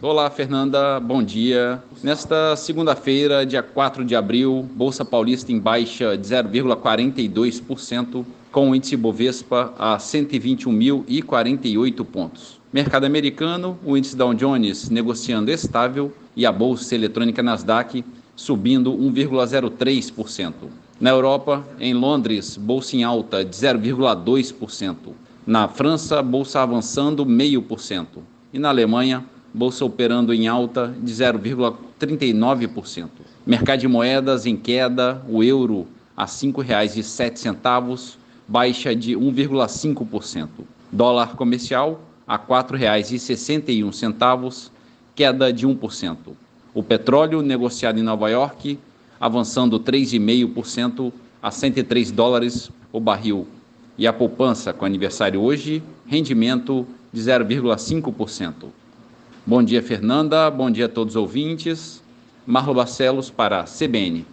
Olá, Fernanda, bom dia. Nesta segunda-feira, dia 4 de abril, Bolsa Paulista em baixa de 0,42%, com o índice Bovespa a 121.048 pontos. Mercado americano, o índice Dow Jones negociando estável e a bolsa eletrônica Nasdaq subindo 1,03%. Na Europa, em Londres, bolsa em alta de 0,2%. Na França, bolsa avançando 0,5%. E na Alemanha, bolsa operando em alta de 0,39%. Mercado de moedas em queda, o euro a R$ 5,07, baixa de 1,5%. Dólar comercial a R$ 4,61, queda de 1%. O petróleo negociado em Nova York avançando 3,5% a 103 dólares o barril. E a poupança com aniversário hoje, rendimento de 0,5%. Bom dia, Fernanda. Bom dia a todos os ouvintes. Marlo Barcelos para a CBN.